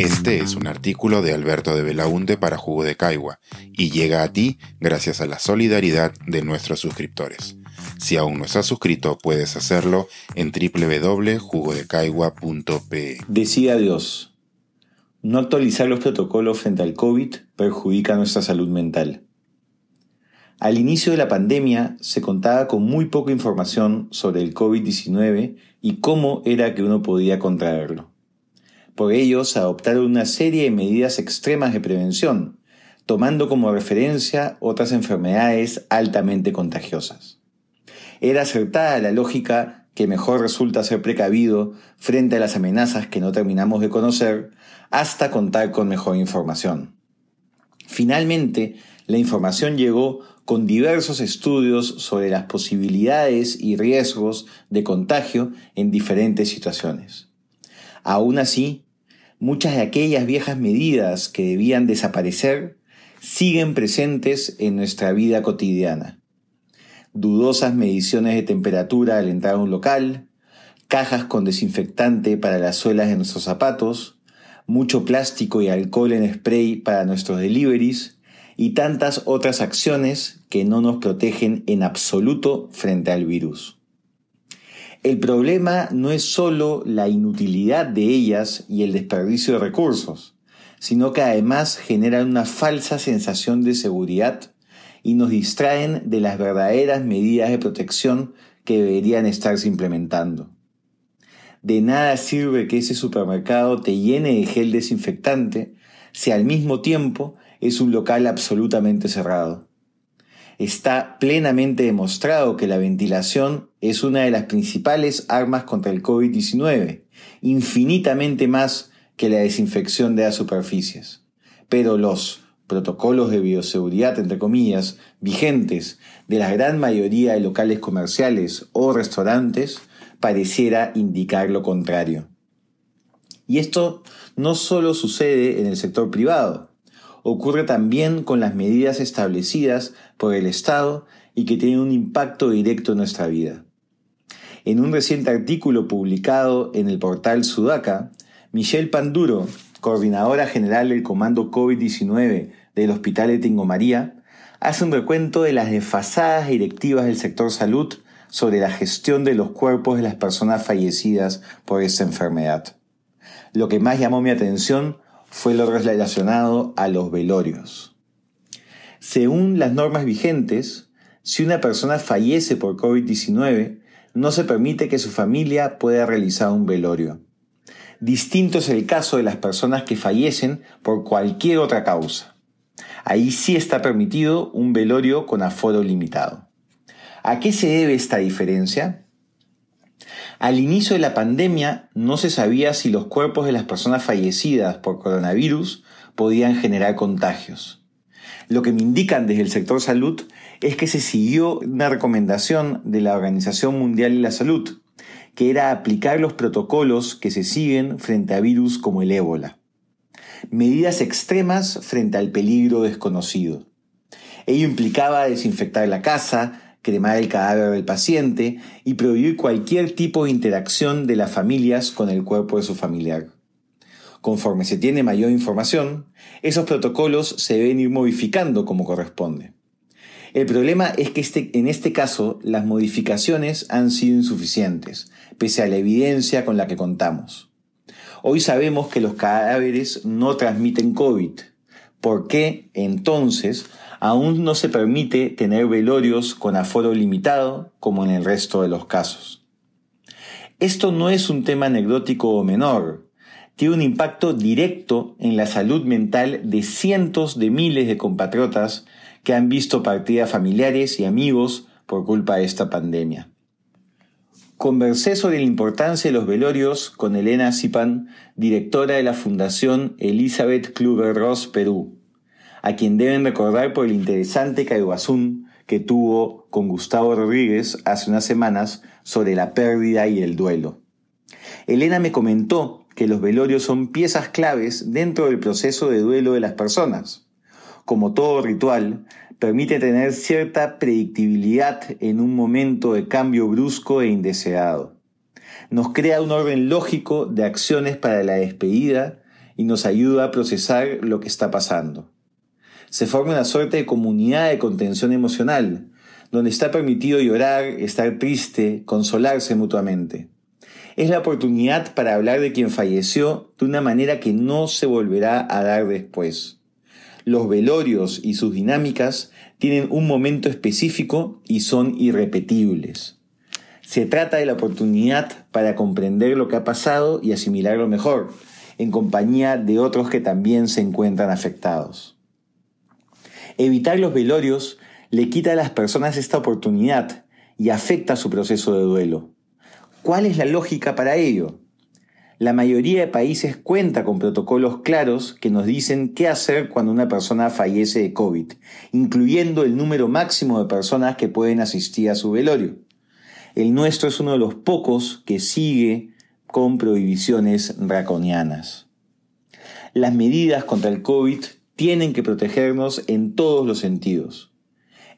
Este es un artículo de Alberto de Belaunte para Jugo de Caigua y llega a ti gracias a la solidaridad de nuestros suscriptores. Si aún no estás suscrito, puedes hacerlo en www.jugodecaigua.pe. Decía Dios, no actualizar los protocolos frente al COVID perjudica nuestra salud mental. Al inicio de la pandemia se contaba con muy poca información sobre el COVID-19 y cómo era que uno podía contraerlo. Por ello se adoptaron una serie de medidas extremas de prevención, tomando como referencia otras enfermedades altamente contagiosas. Era acertada la lógica que mejor resulta ser precavido frente a las amenazas que no terminamos de conocer hasta contar con mejor información. Finalmente, la información llegó con diversos estudios sobre las posibilidades y riesgos de contagio en diferentes situaciones. Aún así, muchas de aquellas viejas medidas que debían desaparecer siguen presentes en nuestra vida cotidiana. Dudosas mediciones de temperatura al entrar a un local, cajas con desinfectante para las suelas de nuestros zapatos, mucho plástico y alcohol en spray para nuestros deliveries y tantas otras acciones que no nos protegen en absoluto frente al virus. El problema no es solo la inutilidad de ellas y el desperdicio de recursos, sino que además generan una falsa sensación de seguridad y nos distraen de las verdaderas medidas de protección que deberían estarse implementando. De nada sirve que ese supermercado te llene de gel desinfectante si al mismo tiempo es un local absolutamente cerrado. Está plenamente demostrado que la ventilación es una de las principales armas contra el COVID-19, infinitamente más que la desinfección de las superficies. Pero los protocolos de bioseguridad, entre comillas, vigentes de la gran mayoría de locales comerciales o restaurantes, pareciera indicar lo contrario. Y esto no solo sucede en el sector privado, ocurre también con las medidas establecidas por el Estado y que tienen un impacto directo en nuestra vida. En un reciente artículo publicado en el portal Sudaca, Michelle Panduro, coordinadora general del Comando COVID-19 del Hospital de María, hace un recuento de las desfasadas directivas del sector salud sobre la gestión de los cuerpos de las personas fallecidas por esta enfermedad. Lo que más llamó mi atención fue lo relacionado a los velorios. Según las normas vigentes, si una persona fallece por COVID-19, no se permite que su familia pueda realizar un velorio. Distinto es el caso de las personas que fallecen por cualquier otra causa. Ahí sí está permitido un velorio con aforo limitado. ¿A qué se debe esta diferencia? Al inicio de la pandemia no se sabía si los cuerpos de las personas fallecidas por coronavirus podían generar contagios. Lo que me indican desde el sector salud es que se siguió una recomendación de la Organización Mundial de la Salud, que era aplicar los protocolos que se siguen frente a virus como el ébola. Medidas extremas frente al peligro desconocido. Ello implicaba desinfectar la casa, cremar el cadáver del paciente y prohibir cualquier tipo de interacción de las familias con el cuerpo de su familiar. Conforme se tiene mayor información, esos protocolos se deben ir modificando como corresponde. El problema es que este, en este caso las modificaciones han sido insuficientes, pese a la evidencia con la que contamos. Hoy sabemos que los cadáveres no transmiten COVID. ¿Por qué entonces aún no se permite tener velorios con aforo limitado como en el resto de los casos. Esto no es un tema anecdótico o menor, tiene un impacto directo en la salud mental de cientos de miles de compatriotas que han visto partidas familiares y amigos por culpa de esta pandemia. Conversé sobre la importancia de los velorios con Elena Zipan, directora de la Fundación Elizabeth Kluber Ross Perú a quien deben recordar por el interesante caiguazún que tuvo con Gustavo Rodríguez hace unas semanas sobre la pérdida y el duelo. Elena me comentó que los velorios son piezas claves dentro del proceso de duelo de las personas. Como todo ritual, permite tener cierta predictibilidad en un momento de cambio brusco e indeseado. Nos crea un orden lógico de acciones para la despedida y nos ayuda a procesar lo que está pasando. Se forma una suerte de comunidad de contención emocional, donde está permitido llorar, estar triste, consolarse mutuamente. Es la oportunidad para hablar de quien falleció de una manera que no se volverá a dar después. Los velorios y sus dinámicas tienen un momento específico y son irrepetibles. Se trata de la oportunidad para comprender lo que ha pasado y asimilarlo mejor, en compañía de otros que también se encuentran afectados. Evitar los velorios le quita a las personas esta oportunidad y afecta su proceso de duelo. ¿Cuál es la lógica para ello? La mayoría de países cuenta con protocolos claros que nos dicen qué hacer cuando una persona fallece de COVID, incluyendo el número máximo de personas que pueden asistir a su velorio. El nuestro es uno de los pocos que sigue con prohibiciones draconianas. Las medidas contra el COVID tienen que protegernos en todos los sentidos.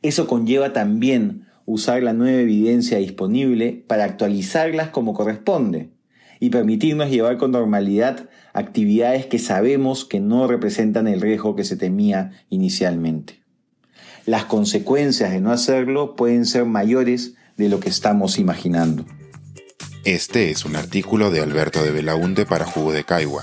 Eso conlleva también usar la nueva evidencia disponible para actualizarlas como corresponde y permitirnos llevar con normalidad actividades que sabemos que no representan el riesgo que se temía inicialmente. Las consecuencias de no hacerlo pueden ser mayores de lo que estamos imaginando. Este es un artículo de Alberto de Belaunte para Jugo de Caigua